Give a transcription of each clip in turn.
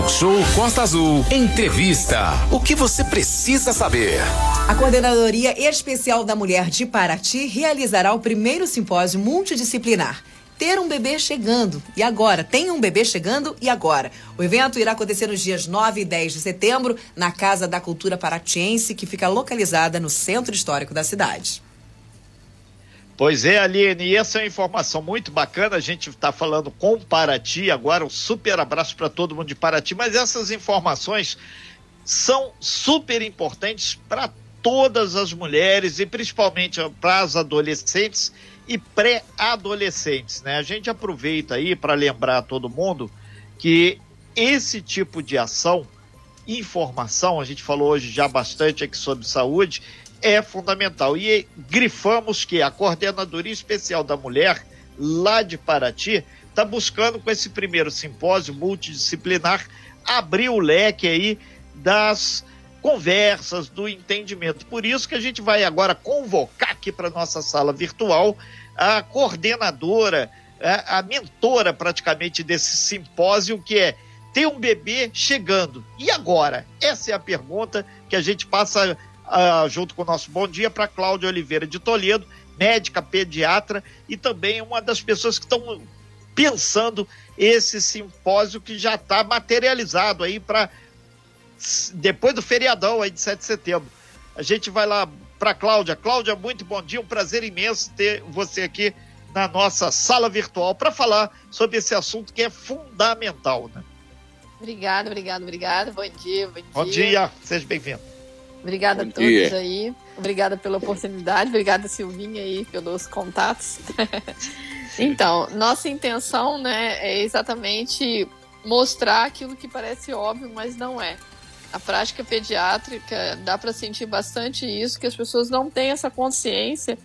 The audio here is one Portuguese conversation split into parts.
Talk Show Costa Azul. Entrevista. O que você precisa saber? A Coordenadoria Especial da Mulher de Paraty realizará o primeiro simpósio multidisciplinar ter um bebê chegando. E agora? Tem um bebê chegando e agora? O evento irá acontecer nos dias 9 e 10 de setembro na Casa da Cultura Paratiense, que fica localizada no centro histórico da cidade. Pois é, Aline, e essa é uma informação muito bacana. A gente está falando com Paraty agora, um super abraço para todo mundo de Paraty, mas essas informações são super importantes para todas as mulheres e principalmente para as adolescentes e pré-adolescentes, né? A gente aproveita aí para lembrar todo mundo que esse tipo de ação, informação, a gente falou hoje já bastante aqui sobre saúde, é fundamental. E grifamos que a Coordenadoria Especial da Mulher, lá de Paraty, está buscando, com esse primeiro simpósio multidisciplinar, abrir o leque aí das conversas, do entendimento. Por isso que a gente vai agora convocar aqui para nossa sala virtual a coordenadora, a, mentora praticamente desse simpósio, que é ter um bebê chegando. E agora? Essa é a pergunta que a gente passa uh, junto com o nosso bom dia para Cláudia Oliveira de Toledo, médica pediatra e também uma das pessoas que estão pensando esse simpósio que já está materializado aí para depois do feriadão aí de 7 de setembro. A gente vai lá para Cláudia. Cláudia, muito bom dia, um prazer imenso ter você aqui na nossa sala virtual para falar sobre esse assunto que é fundamental, né? Obrigada, obrigada, obrigada. Bom dia, bom dia. Bom dia, seja bem-vindo. Obrigada Bom a todos dia. aí. Obrigada pela oportunidade. Obrigada, Silvinha, aí, pelos contatos. então, nossa intenção, né, é exatamente mostrar aquilo que parece óbvio, mas não é. A prática pediátrica dá para sentir bastante isso, que as pessoas não têm essa consciência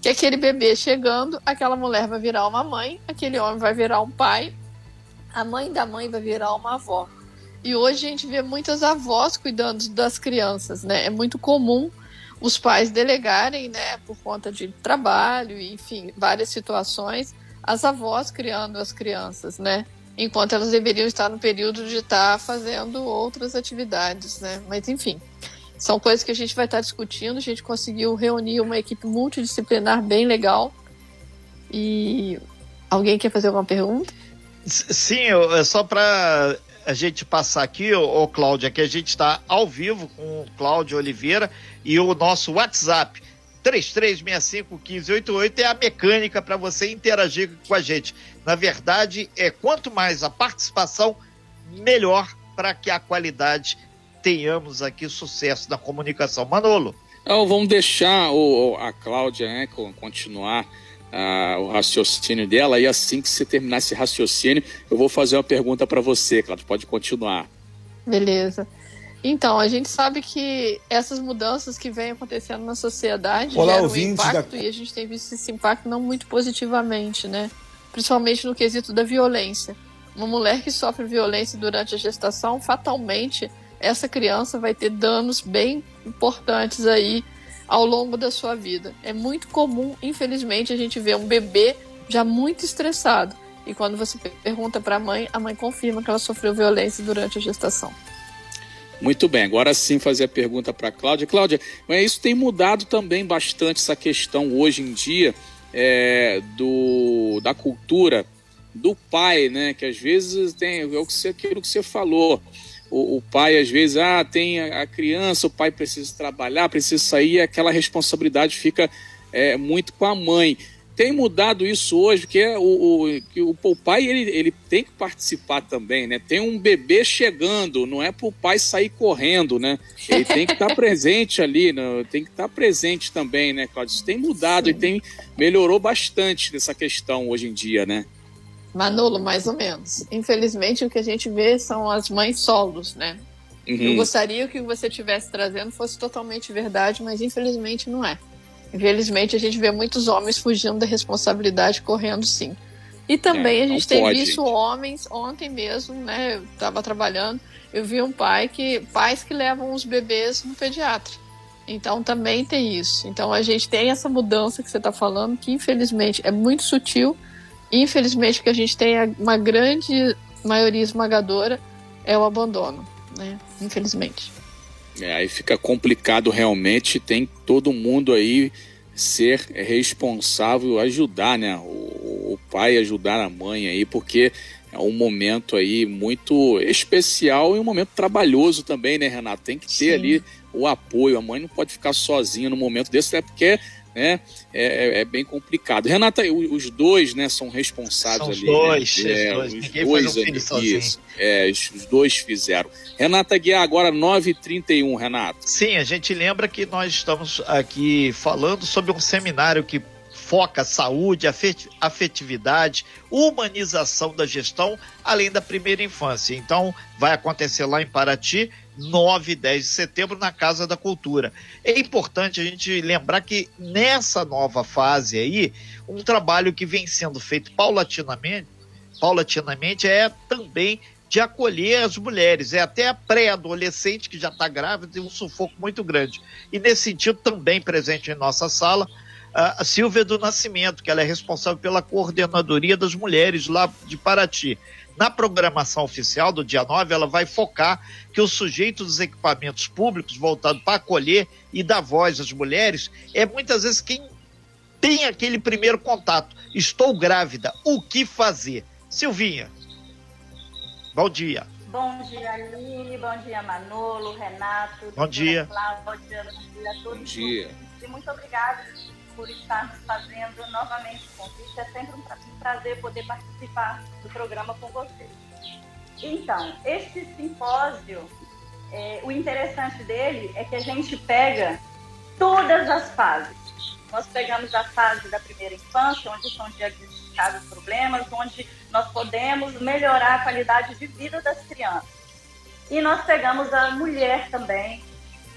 que aquele bebê chegando, aquela mulher vai virar uma mãe, aquele homem vai virar um pai, a mãe da mãe vai virar uma avó. E hoje a gente vê muitas avós cuidando das crianças, né? É muito comum os pais delegarem, né, por conta de trabalho, enfim, várias situações, as avós criando as crianças, né? Enquanto elas deveriam estar no período de estar fazendo outras atividades, né? Mas enfim, são coisas que a gente vai estar discutindo. A gente conseguiu reunir uma equipe multidisciplinar bem legal. E alguém quer fazer alguma pergunta? Sim, é só para a gente passar aqui, ô, ô Cláudia, que a gente está ao vivo com o Cláudio Oliveira e o nosso WhatsApp. 3365-1588 é a mecânica para você interagir com a gente. Na verdade, é quanto mais a participação, melhor para que a qualidade tenhamos aqui sucesso na comunicação. Manolo. Então, vamos deixar o, a Cláudia né, continuar o raciocínio dela, e assim que você terminar esse raciocínio, eu vou fazer uma pergunta para você, Cláudio, pode continuar. Beleza. Então, a gente sabe que essas mudanças que vêm acontecendo na sociedade Olá, geram um impacto da... e a gente tem visto esse impacto não muito positivamente, né? Principalmente no quesito da violência. Uma mulher que sofre violência durante a gestação, fatalmente, essa criança vai ter danos bem importantes aí ao longo da sua vida. É muito comum, infelizmente, a gente ver um bebê já muito estressado. E quando você pergunta para a mãe, a mãe confirma que ela sofreu violência durante a gestação. Muito bem, agora sim fazer a pergunta para a Cláudia. Cláudia, isso tem mudado também bastante essa questão hoje em dia é, do, da cultura do pai, né? Que às vezes tem é o aquilo que você falou o, o, pai às vezes, ah, tem a, criança, o pai precisa trabalhar, precisa sair, aquela responsabilidade fica é, muito com a mãe. Tem mudado isso hoje, porque é o, o, que o, pai ele, ele tem que participar também, né? Tem um bebê chegando, não é para o pai sair correndo, né? Ele tem que estar presente ali, né? tem que estar presente também, né, Cláudio? Isso tem mudado Sim. e tem melhorou bastante nessa questão hoje em dia, né? Manolo, mais ou menos. Infelizmente, o que a gente vê são as mães solos, né? Uhum. Eu gostaria que o que você estivesse trazendo fosse totalmente verdade, mas infelizmente não é. Infelizmente, a gente vê muitos homens fugindo da responsabilidade, correndo sim. E também é, a gente tem pode, visto homens, ontem mesmo, né? Eu estava trabalhando, eu vi um pai que. pais que levam os bebês no pediatra. Então também tem isso. Então a gente tem essa mudança que você está falando, que infelizmente é muito sutil Infelizmente, porque a gente tem uma grande maioria esmagadora é o abandono, né? Infelizmente. É, aí fica complicado realmente, tem todo mundo aí ser responsável, ajudar, né? O, o pai ajudar a mãe aí, porque é um momento aí muito especial e um momento trabalhoso também, né, Renato? Tem que ter Sim. ali o apoio. A mãe não pode ficar sozinha no momento desse, é porque né, é, é, é bem complicado. Renata, os dois né, são responsáveis são ali. Dois, né? é, dois, os dois ali, isso, é, os dois fizeram. Renata Guiar, agora 9h31, Renato. Sim, a gente lembra que nós estamos aqui falando sobre um seminário que foca saúde, afetividade, humanização da gestão, além da primeira infância. Então, vai acontecer lá em Paraty, 9 e 10 de setembro, na Casa da Cultura. É importante a gente lembrar que nessa nova fase aí, um trabalho que vem sendo feito paulatinamente, paulatinamente é também de acolher as mulheres, é até a pré-adolescente que já está grávida tem um sufoco muito grande. E nesse sentido, também presente em nossa sala, a Silvia do Nascimento, que ela é responsável pela coordenadoria das mulheres lá de Paraty. Na programação oficial do dia 9, ela vai focar que o sujeito dos equipamentos públicos voltado para acolher e dar voz às mulheres é muitas vezes quem tem aquele primeiro contato. Estou grávida, o que fazer? Silvinha, bom dia. Bom dia, Aline. Bom dia, Manolo, Renato. Bom dia. Cláudia, bom dia a todos. Bom dia. E muito obrigada por estar fazendo novamente o convite. É sempre um prazer poder participar do programa com vocês. Então, este simpósio, é, o interessante dele é que a gente pega todas as fases. Nós pegamos a fase da primeira infância, onde são diagnosticados problemas, onde nós podemos melhorar a qualidade de vida das crianças. E nós pegamos a mulher também,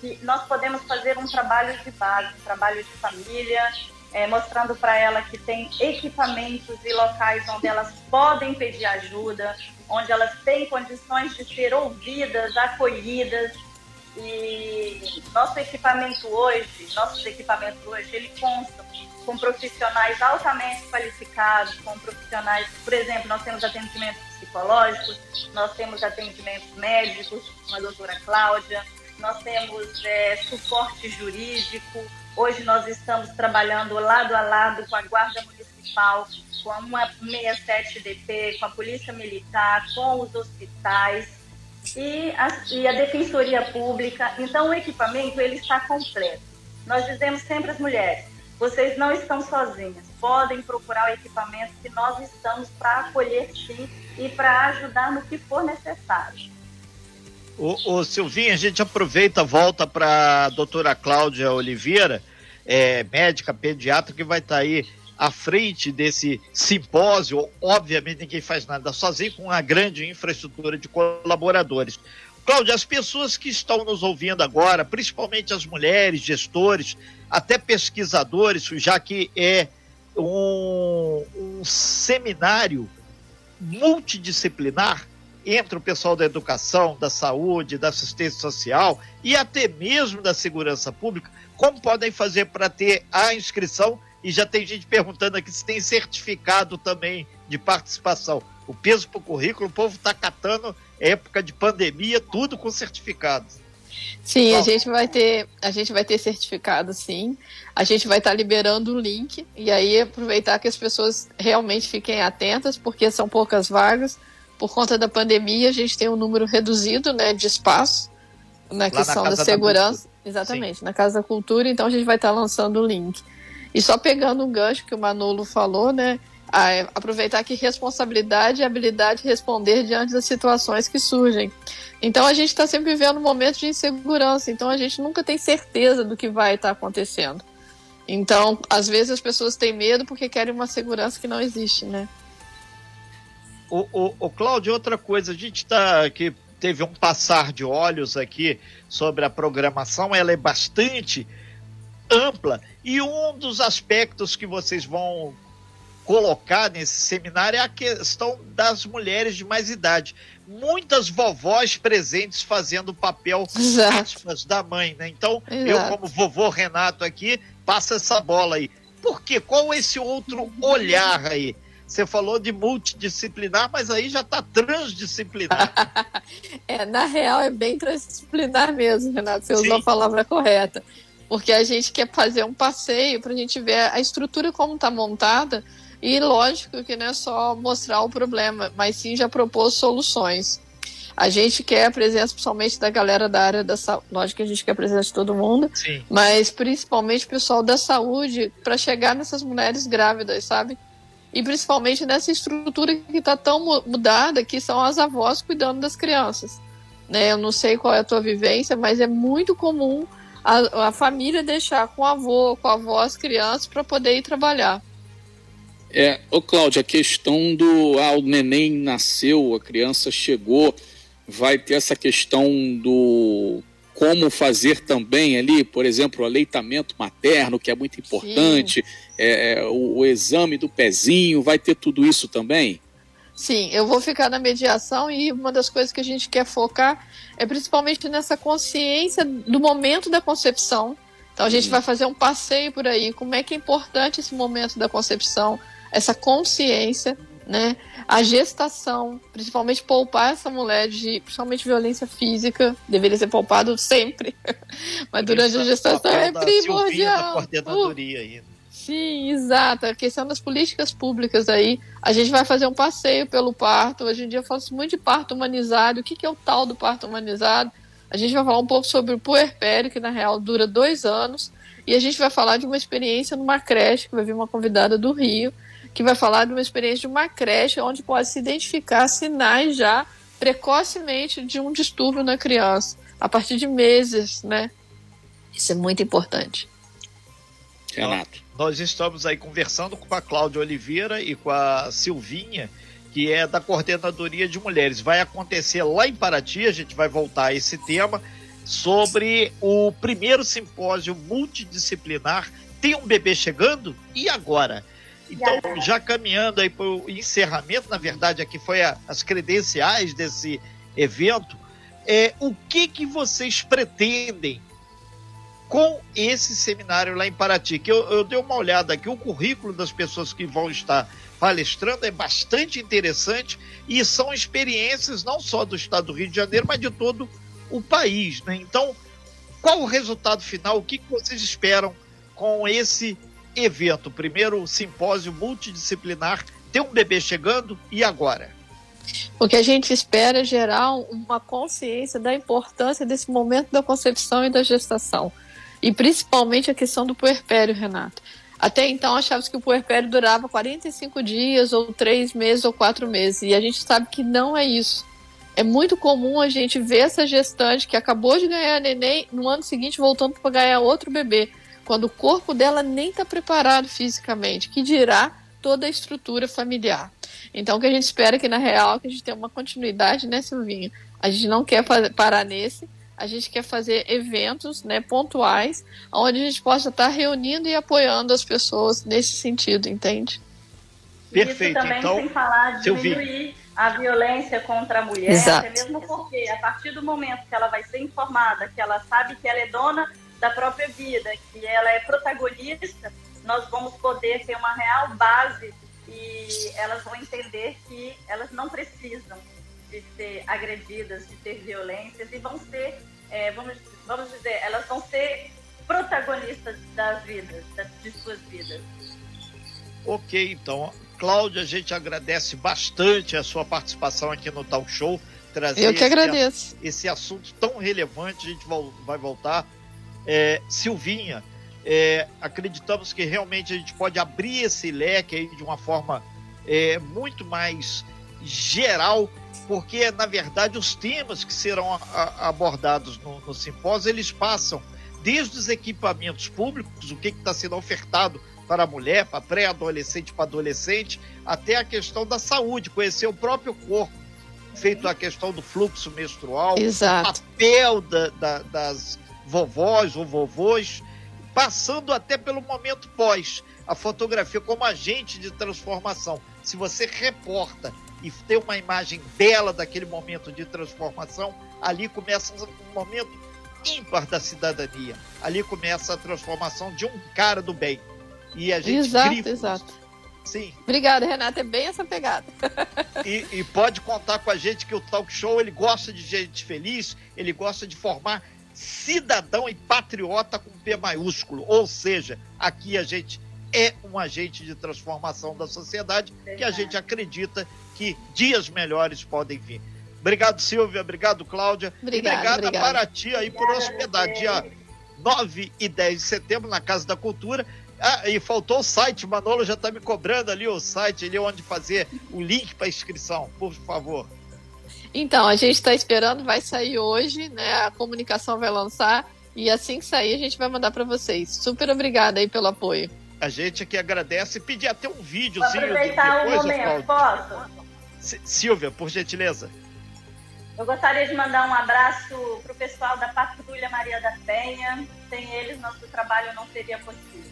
que nós podemos fazer um trabalho de base, um trabalho de família, é, mostrando para ela que tem equipamentos e locais onde elas podem pedir ajuda, onde elas têm condições de ser ouvidas, acolhidas. E nosso equipamento hoje, nossos equipamentos hoje, ele consta com profissionais altamente qualificados, com profissionais, por exemplo, nós temos atendimentos psicológicos, nós temos atendimentos médicos com a doutora Cláudia, nós temos é, suporte jurídico. Hoje nós estamos trabalhando lado a lado com a Guarda Municipal, com a 167DP, com a Polícia Militar, com os hospitais e a, e a Defensoria Pública. Então o equipamento ele está completo. Nós dizemos sempre às mulheres, vocês não estão sozinhas, podem procurar o equipamento que nós estamos para acolher sim e para ajudar no que for necessário. O, o Silvinho, a gente aproveita, volta para a doutora Cláudia Oliveira, é, médica pediatra, que vai estar tá aí à frente desse simpósio. Obviamente, ninguém faz nada sozinho, com uma grande infraestrutura de colaboradores. Cláudia, as pessoas que estão nos ouvindo agora, principalmente as mulheres, gestores, até pesquisadores, já que é um, um seminário multidisciplinar, entre o pessoal da educação, da saúde, da assistência social e até mesmo da segurança pública, como podem fazer para ter a inscrição? E já tem gente perguntando aqui se tem certificado também de participação. O peso para o currículo, o povo está catando época de pandemia, tudo com certificado. Sim, Bom. a gente vai ter, a gente vai ter certificado, sim. A gente vai estar tá liberando o link e aí aproveitar que as pessoas realmente fiquem atentas, porque são poucas vagas por conta da pandemia, a gente tem um número reduzido né, de espaço na questão na da segurança. Da Exatamente, Sim. na Casa da Cultura, então a gente vai estar lançando o link. E só pegando um gancho que o Manolo falou, né? aproveitar que responsabilidade e habilidade de responder diante das situações que surgem. Então a gente está sempre vivendo um momento de insegurança, então a gente nunca tem certeza do que vai estar acontecendo. Então, às vezes as pessoas têm medo porque querem uma segurança que não existe, né? O, o, o Cláudio, outra coisa, a gente está aqui, teve um passar de olhos aqui sobre a programação, ela é bastante ampla e um dos aspectos que vocês vão colocar nesse seminário é a questão das mulheres de mais idade. Muitas vovós presentes fazendo o papel aspas, da mãe, né? Então, Exato. eu, como vovô Renato aqui, passo essa bola aí. Por quê? Qual esse outro olhar aí? Você falou de multidisciplinar, mas aí já está transdisciplinar. é, na real, é bem transdisciplinar mesmo, Renato. Você Sim. usou a palavra correta. Porque a gente quer fazer um passeio para a gente ver a estrutura como está montada. E lógico que não é só mostrar o problema, mas sim já propor soluções. A gente quer a presença, principalmente da galera da área da saúde. Lógico que a gente quer a presença de todo mundo, Sim. mas principalmente o pessoal da saúde, para chegar nessas mulheres grávidas, sabe? E principalmente nessa estrutura que está tão mudada, que são as avós cuidando das crianças. Né? Eu não sei qual é a tua vivência, mas é muito comum a, a família deixar com o avô, com a avó as crianças para poder ir trabalhar. É, ô Cláudia, a questão do ah, o neném nasceu, a criança chegou, vai ter essa questão do como fazer também ali, por exemplo, o aleitamento materno, que é muito importante, é, é, o, o, exame do pezinho, vai ter tudo isso também? Sim, eu vou ficar na mediação e uma das coisas que a gente quer focar é principalmente nessa consciência do momento da concepção. Então a gente uhum. vai fazer um passeio por aí, como é que é importante esse momento da concepção, essa consciência né? A gestação, principalmente poupar essa mulher de, principalmente violência física, deveria ser poupado sempre. Mas durante a gestação é primordial. uh, aí. Sim, exato. A questão das políticas públicas aí. A gente vai fazer um passeio pelo parto. Hoje em dia fala-se muito de parto humanizado. O que, que é o tal do parto humanizado? A gente vai falar um pouco sobre o puerpério, que na real dura dois anos. E a gente vai falar de uma experiência numa creche, que vai vir uma convidada do Rio, que vai falar de uma experiência de uma creche onde pode se identificar sinais já precocemente de um distúrbio na criança, a partir de meses, né? Isso é muito importante. Renato. Nós estamos aí conversando com a Cláudia Oliveira e com a Silvinha, que é da Coordenadoria de Mulheres. Vai acontecer lá em Paraty, a gente vai voltar a esse tema, sobre o primeiro simpósio multidisciplinar. Tem um bebê chegando? E agora? Então, já caminhando aí para o encerramento, na verdade, aqui foi a, as credenciais desse evento. É, o que, que vocês pretendem com esse seminário lá em Paraty? Que eu, eu dei uma olhada aqui, o currículo das pessoas que vão estar palestrando é bastante interessante e são experiências não só do estado do Rio de Janeiro, mas de todo o país. Né? Então, qual o resultado final? O que, que vocês esperam com esse evento, primeiro simpósio multidisciplinar, tem um bebê chegando e agora? O que a gente espera é gerar uma consciência da importância desse momento da concepção e da gestação. E principalmente a questão do puerpério, Renato. Até então achávamos que o puerpério durava 45 dias, ou 3 meses, ou 4 meses. E a gente sabe que não é isso. É muito comum a gente ver essa gestante que acabou de ganhar neném, no ano seguinte voltando para ganhar outro bebê quando o corpo dela nem está preparado fisicamente, que dirá toda a estrutura familiar. Então, o que a gente espera é que, na real, que a gente tenha uma continuidade, né, Silvinho? A gente não quer parar nesse, a gente quer fazer eventos né, pontuais, onde a gente possa estar reunindo e apoiando as pessoas nesse sentido, entende? Perfeito. Isso também então, sem falar de diminuir a violência contra a mulher, Exato. até mesmo porque a partir do momento que ela vai ser informada, que ela sabe que ela é dona da própria vida, que ela é protagonista, nós vamos poder ter uma real base e elas vão entender que elas não precisam de ser agredidas, de ter violências e vão ser, é, vamos, vamos dizer, elas vão ser protagonistas das vidas, de suas vidas. Ok, então, Cláudia, a gente agradece bastante a sua participação aqui no Talk Show. Trazer Eu que agradeço. Esse, esse assunto tão relevante, a gente vai voltar é, Silvinha, é, acreditamos que realmente a gente pode abrir esse leque aí de uma forma é, muito mais geral, porque na verdade os temas que serão a, a, abordados no, no, simpósio eles passam desde os equipamentos públicos, o que está sendo ofertado para a mulher, para pré-adolescente, para adolescente, até a questão da saúde, conhecer o próprio corpo, feito a questão do fluxo menstrual, Exato. o papel da, da, das vovós ou vovôs, passando até pelo momento pós, a fotografia como agente de transformação. Se você reporta e tem uma imagem bela daquele momento de transformação, ali começa um momento ímpar da cidadania. Ali começa a transformação de um cara do bem. E a gente exato, exato. Sim. Obrigada, Renata. É bem essa pegada. e, e, pode contar com a gente que o talk show ele gosta de gente feliz, ele gosta de formar cidadão e patriota com P maiúsculo. Ou seja, aqui a gente é um agente de transformação da sociedade que a gente acredita que dias melhores podem vir. Obrigado, Silvia. Obrigado, Cláudia. Obrigada, obrigada, para ti aí por hospedar. Dia 9 e 10 de setembro na Casa da Cultura. Ah, e faltou o site, Manolo já está me cobrando ali o site ali onde fazer o link para inscrição, por favor. Então, a gente está esperando, vai sair hoje, né? A comunicação vai lançar e assim que sair a gente vai mandar para vocês. Super obrigada aí pelo apoio. A gente aqui agradece e pedir até um videozinho Vou aproveitar depois, um momento, posso? Silvia, por gentileza. Eu gostaria de mandar um abraço para o pessoal da Patrulha Maria da Penha. Sem eles, nosso trabalho não seria possível.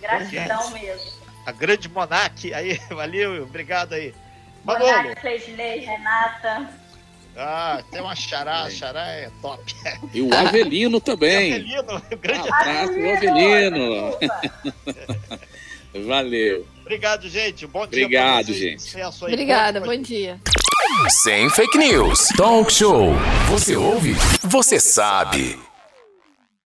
Gratidão mesmo. A grande Monac, aí, valeu, obrigado aí. Manolo. Cleisney, Renata. Ah, tem uma xará, xará é top. E o Avelino também. O Avelino, o grande abraço, o Avelino. Valeu. Obrigado, gente. Bom dia. Obrigado, gente. Obrigada, bom dia. Sem fake news. Talk show. Você ouve? Você sabe.